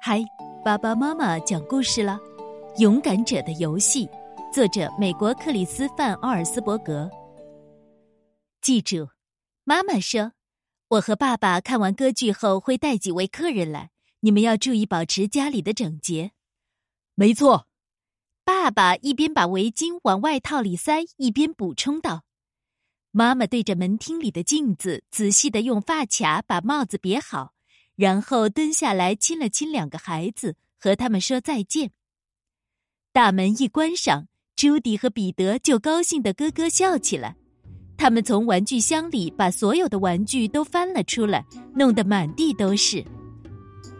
嗨，爸爸妈妈讲故事了，《勇敢者的游戏》，作者美国克里斯范奥尔斯伯格。记住，妈妈说，我和爸爸看完歌剧后会带几位客人来，你们要注意保持家里的整洁。没错，爸爸一边把围巾往外套里塞，一边补充道。妈妈对着门厅里的镜子，仔细的用发卡把帽子别好。然后蹲下来亲了亲两个孩子，和他们说再见。大门一关上，朱迪和彼得就高兴的咯咯笑起来。他们从玩具箱里把所有的玩具都翻了出来，弄得满地都是。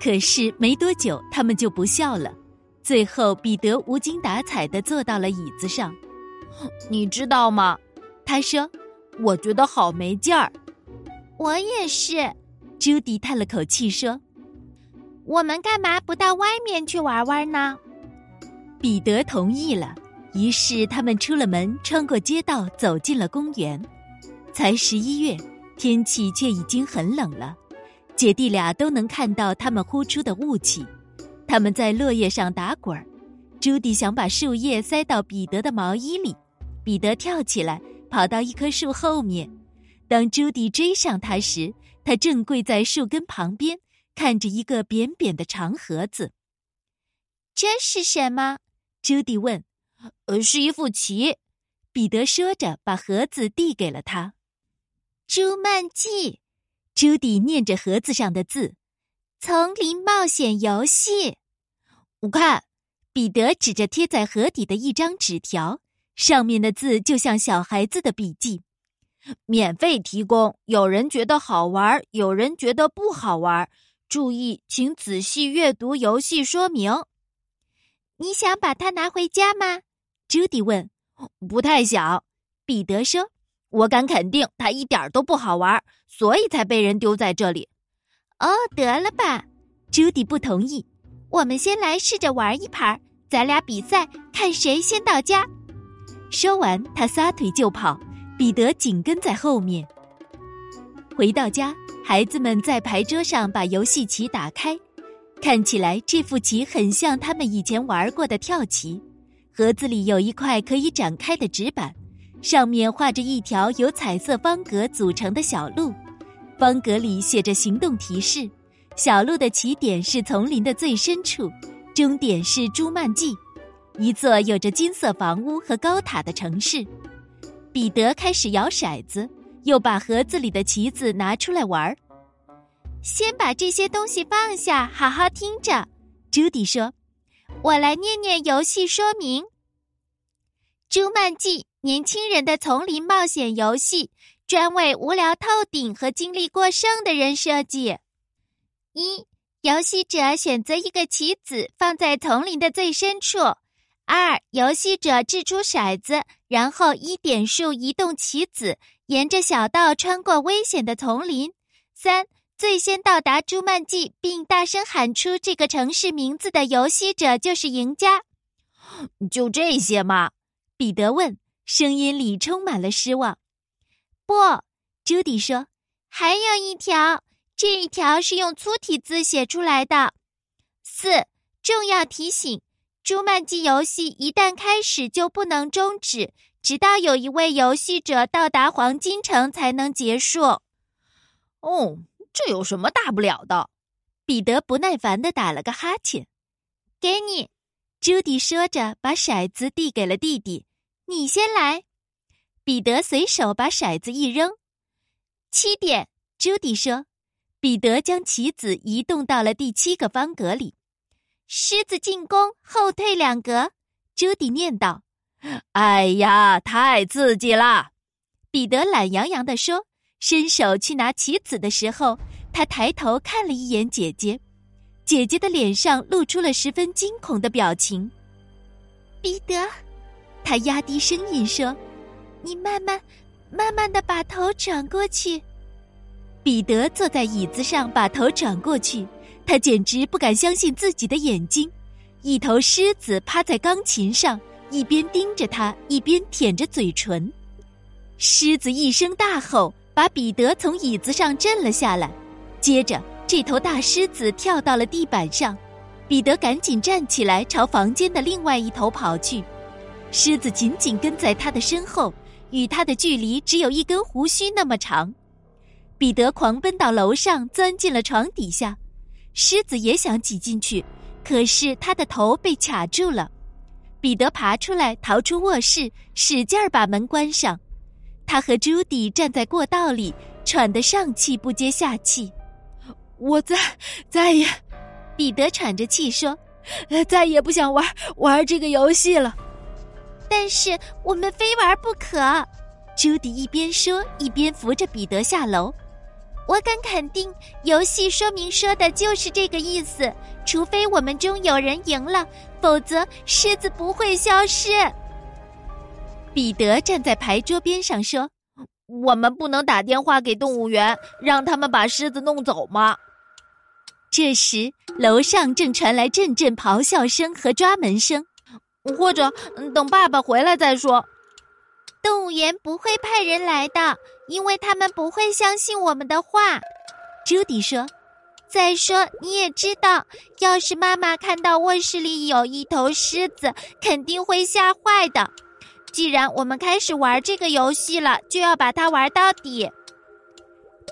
可是没多久，他们就不笑了。最后，彼得无精打采的坐到了椅子上。你知道吗？他说：“我觉得好没劲儿。”我也是。朱迪叹了口气说：“我们干嘛不到外面去玩玩呢？”彼得同意了。于是他们出了门，穿过街道，走进了公园。才十一月，天气却已经很冷了。姐弟俩都能看到他们呼出的雾气。他们在落叶上打滚儿。朱迪想把树叶塞到彼得的毛衣里。彼得跳起来，跑到一棵树后面。当朱迪追上他时，他正跪在树根旁边，看着一个扁扁的长盒子。这是什么？朱迪问。“呃，是一副棋。”彼得说着，把盒子递给了他。《朱曼记》，朱迪念着盒子上的字，“丛林冒险游戏。”我看，彼得指着贴在盒底的一张纸条，上面的字就像小孩子的笔记。免费提供，有人觉得好玩，有人觉得不好玩。注意，请仔细阅读游戏说明。你想把它拿回家吗？朱迪问。不太想，彼得说。我敢肯定，它一点都不好玩，所以才被人丢在这里。哦，得了吧，朱迪不同意。我们先来试着玩一盘，咱俩比赛，看谁先到家。说完，他撒腿就跑。彼得紧跟在后面。回到家，孩子们在牌桌上把游戏棋打开，看起来这副棋很像他们以前玩过的跳棋。盒子里有一块可以展开的纸板，上面画着一条由彩色方格组成的小路，方格里写着行动提示。小路的起点是丛林的最深处，终点是朱曼记，一座有着金色房屋和高塔的城市。彼得开始摇骰子，又把盒子里的棋子拿出来玩儿。先把这些东西放下，好好听着。朱迪说：“我来念念游戏说明。朱曼记，年轻人的丛林冒险游戏，专为无聊透顶和精力过剩的人设计。一，游戏者选择一个棋子，放在丛林的最深处。”二，游戏者掷出骰子，然后依点数移动棋子，沿着小道穿过危险的丛林。三，最先到达朱曼记并大声喊出这个城市名字的游戏者就是赢家。就这些吗？彼得问，声音里充满了失望。不，朱迪说，还有一条，这一条是用粗体字写出来的。四，重要提醒。朱曼记游戏一旦开始就不能终止，直到有一位游戏者到达黄金城才能结束。哦，这有什么大不了的？彼得不耐烦的打了个哈欠。给你，朱迪说着，把骰子递给了弟弟。你先来。彼得随手把骰子一扔。七点，朱迪说。彼得将棋子移动到了第七个方格里。狮子进攻，后退两格。朱迪念道：“哎呀，太刺激了！”彼得懒洋洋地说，伸手去拿棋子的时候，他抬头看了一眼姐姐，姐姐的脸上露出了十分惊恐的表情。彼得，他压低声音说：“你慢慢、慢慢的把头转过去。”彼得坐在椅子上，把头转过去。他简直不敢相信自己的眼睛，一头狮子趴在钢琴上，一边盯着他，一边舔着嘴唇。狮子一声大吼，把彼得从椅子上震了下来。接着，这头大狮子跳到了地板上，彼得赶紧站起来，朝房间的另外一头跑去。狮子紧紧跟在他的身后，与他的距离只有一根胡须那么长。彼得狂奔到楼上，钻进了床底下。狮子也想挤进去，可是它的头被卡住了。彼得爬出来，逃出卧室，使劲儿把门关上。他和朱迪站在过道里，喘得上气不接下气。我再再也，彼得喘着气说：“再也不想玩玩这个游戏了。”但是我们非玩不可。朱迪一边说，一边扶着彼得下楼。我敢肯定，游戏说明说的就是这个意思。除非我们中有人赢了，否则狮子不会消失。彼得站在牌桌边上说：“我们不能打电话给动物园，让他们把狮子弄走吗？”这时，楼上正传来阵阵咆哮声和抓门声。或者等爸爸回来再说。动物园不会派人来的，因为他们不会相信我们的话。朱迪说：“再说你也知道，要是妈妈看到卧室里有一头狮子，肯定会吓坏的。既然我们开始玩这个游戏了，就要把它玩到底。”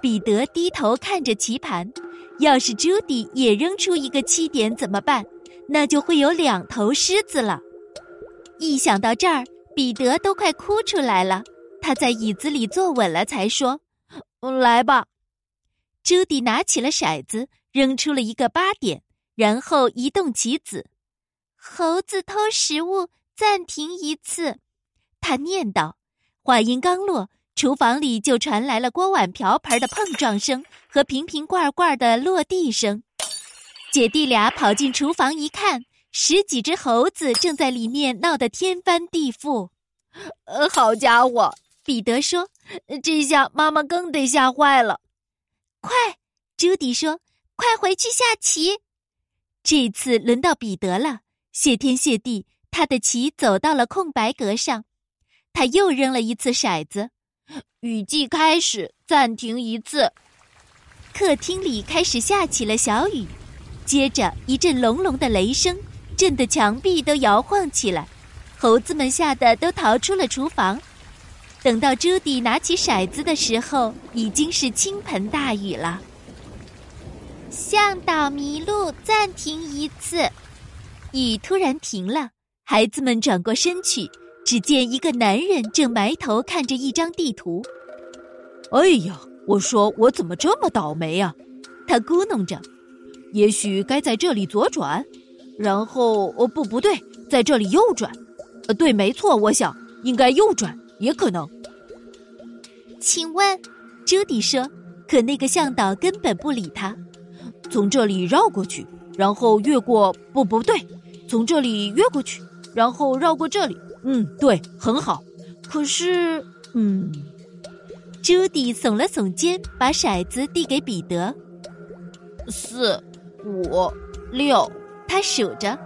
彼得低头看着棋盘，要是朱迪也扔出一个七点怎么办？那就会有两头狮子了。一想到这儿。彼得都快哭出来了，他在椅子里坐稳了，才说：“来吧。”朱迪拿起了骰子，扔出了一个八点，然后移动棋子。猴子偷食物，暂停一次。他念道。话音刚落，厨房里就传来了锅碗瓢盆的碰撞声和瓶瓶罐罐的落地声。姐弟俩跑进厨房一看。十几只猴子正在里面闹得天翻地覆，呃，好家伙！彼得说：“这下妈妈更得吓坏了。”快，朱迪说：“快回去下棋。”这次轮到彼得了，谢天谢地，他的棋走到了空白格上。他又扔了一次骰子，雨季开始，暂停一次。客厅里开始下起了小雨，接着一阵隆隆的雷声。震得墙壁都摇晃起来，猴子们吓得都逃出了厨房。等到朱迪拿起骰子的时候，已经是倾盆大雨了。向导迷路，暂停一次。雨突然停了，孩子们转过身去，只见一个男人正埋头看着一张地图。哎呀，我说我怎么这么倒霉啊！他咕哝着，也许该在这里左转。然后哦不不对，在这里右转，呃对，没错，我想应该右转也可能。请问，朱迪说，可那个向导根本不理他。从这里绕过去，然后越过，不不对，从这里越过去，然后绕过这里。嗯，对，很好。可是，嗯，朱迪耸了耸肩，把骰子递给彼得。四，五，六。他数着，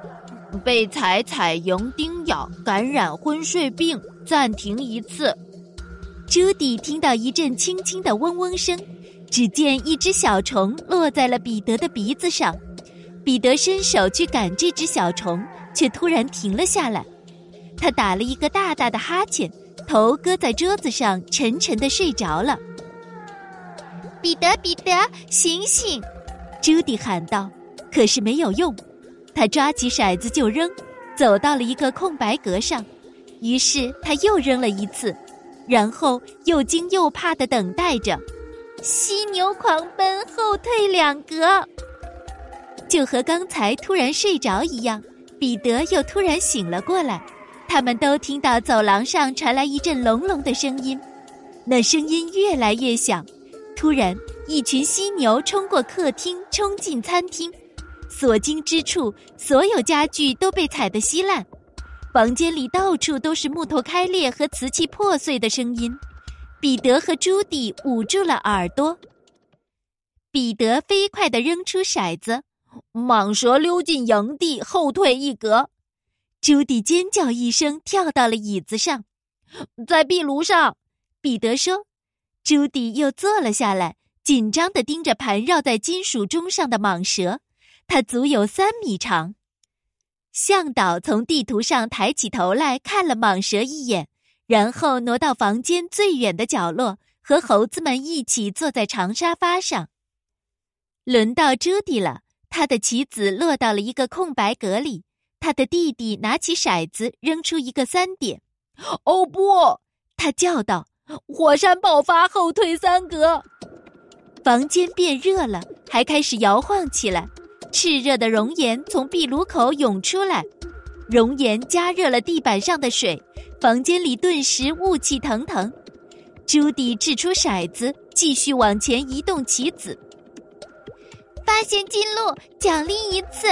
被踩踩蝇叮咬，感染昏睡病，暂停一次。朱迪听到一阵轻轻的嗡嗡声，只见一只小虫落在了彼得的鼻子上。彼得伸手去赶这只小虫，却突然停了下来。他打了一个大大的哈欠，头搁在桌子上，沉沉的睡着了。彼得，彼得，醒醒！朱迪喊道，可是没有用。他抓起骰子就扔，走到了一个空白格上，于是他又扔了一次，然后又惊又怕的等待着。犀牛狂奔，后退两格，就和刚才突然睡着一样。彼得又突然醒了过来，他们都听到走廊上传来一阵隆隆的声音，那声音越来越响。突然，一群犀牛冲过客厅，冲进餐厅。所经之处，所有家具都被踩得稀烂，房间里到处都是木头开裂和瓷器破碎的声音。彼得和朱迪捂住了耳朵。彼得飞快地扔出骰子，蟒蛇溜进营地，后退一格。朱迪尖叫一声，跳到了椅子上，在壁炉上。彼得说：“朱迪又坐了下来，紧张地盯着盘绕在金属钟上的蟒蛇。”它足有三米长。向导从地图上抬起头来看了蟒蛇一眼，然后挪到房间最远的角落，和猴子们一起坐在长沙发上。轮到朱迪了，他的棋子落到了一个空白格里。他的弟弟拿起骰子，扔出一个三点。哦不！他叫道：“火山爆发，后退三格。”房间变热了，还开始摇晃起来。炽热的熔岩从壁炉口涌出来，熔岩加热了地板上的水，房间里顿时雾气腾腾。朱迪掷出骰子，继续往前移动棋子。发现金鹿，奖励一次！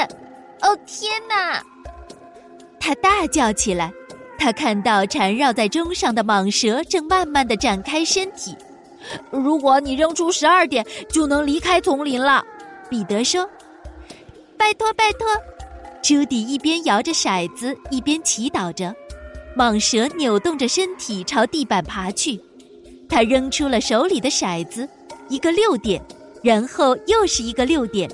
哦天哪！他大叫起来。他看到缠绕在钟上的蟒蛇正慢慢的展开身体。如果你扔出十二点，就能离开丛林了。彼得说。拜托，拜托！朱迪一边摇着骰子，一边祈祷着。蟒蛇扭动着身体朝地板爬去。他扔出了手里的骰子，一个六点，然后又是一个六点。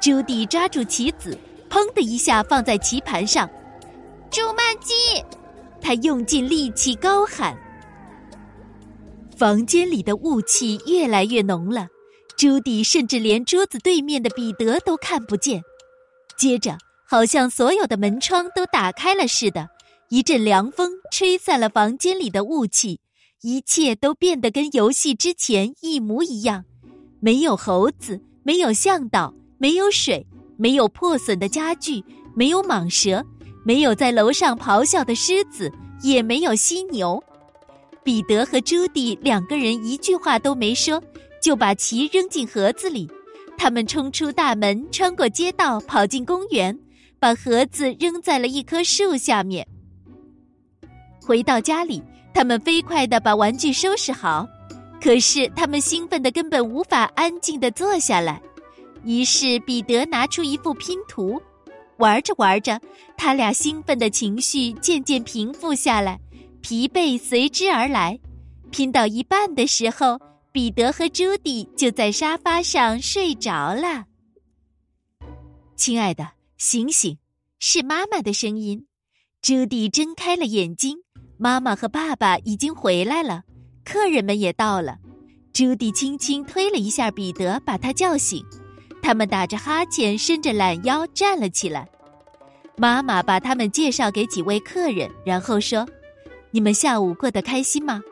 朱迪抓住棋子，砰的一下放在棋盘上。朱曼基！他用尽力气高喊。房间里的雾气越来越浓了。朱迪甚至连桌子对面的彼得都看不见。接着，好像所有的门窗都打开了似的，一阵凉风吹散了房间里的雾气，一切都变得跟游戏之前一模一样。没有猴子，没有向导，没有水，没有破损的家具，没有蟒蛇，没有在楼上咆哮的狮子，也没有犀牛。彼得和朱迪两个人一句话都没说。就把旗扔进盒子里，他们冲出大门，穿过街道，跑进公园，把盒子扔在了一棵树下面。回到家里，他们飞快地把玩具收拾好，可是他们兴奋的根本无法安静地坐下来。于是彼得拿出一副拼图，玩着玩着，他俩兴奋的情绪渐渐平复下来，疲惫随之而来。拼到一半的时候。彼得和朱迪就在沙发上睡着了。亲爱的，醒醒！是妈妈的声音。朱迪睁开了眼睛，妈妈和爸爸已经回来了，客人们也到了。朱迪轻轻推了一下彼得，把他叫醒。他们打着哈欠，伸着懒腰站了起来。妈妈把他们介绍给几位客人，然后说：“你们下午过得开心吗？”“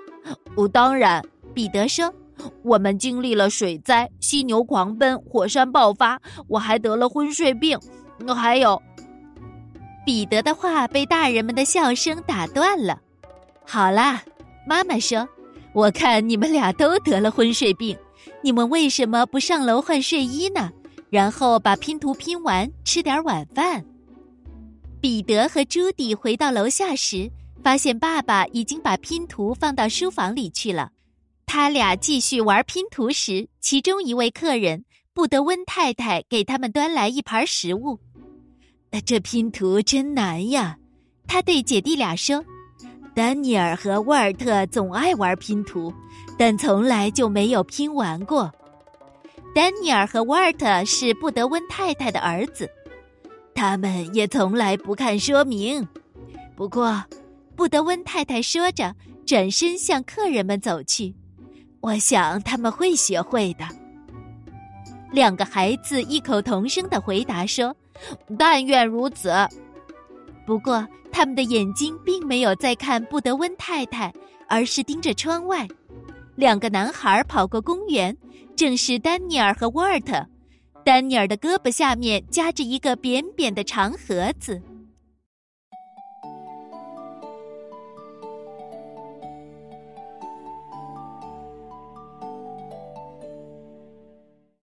我当然。”彼得说。我们经历了水灾、犀牛狂奔、火山爆发，我还得了昏睡病。还有，彼得的话被大人们的笑声打断了。好啦，妈妈说：“我看你们俩都得了昏睡病，你们为什么不上楼换睡衣呢？然后把拼图拼完，吃点晚饭。”彼得和朱迪回到楼下时，发现爸爸已经把拼图放到书房里去了。他俩继续玩拼图时，其中一位客人布德温太太给他们端来一盘食物。这拼图真难呀，他对姐弟俩说：“丹尼尔和沃尔特总爱玩拼图，但从来就没有拼完过。”丹尼尔和沃尔特是布德温太太的儿子，他们也从来不看说明。不过，布德温太太说着，转身向客人们走去。我想他们会学会的。两个孩子异口同声的回答说：“但愿如此。”不过，他们的眼睛并没有在看布德温太太，而是盯着窗外。两个男孩跑过公园，正是丹尼尔和沃尔特。丹尼尔的胳膊下面夹着一个扁扁的长盒子。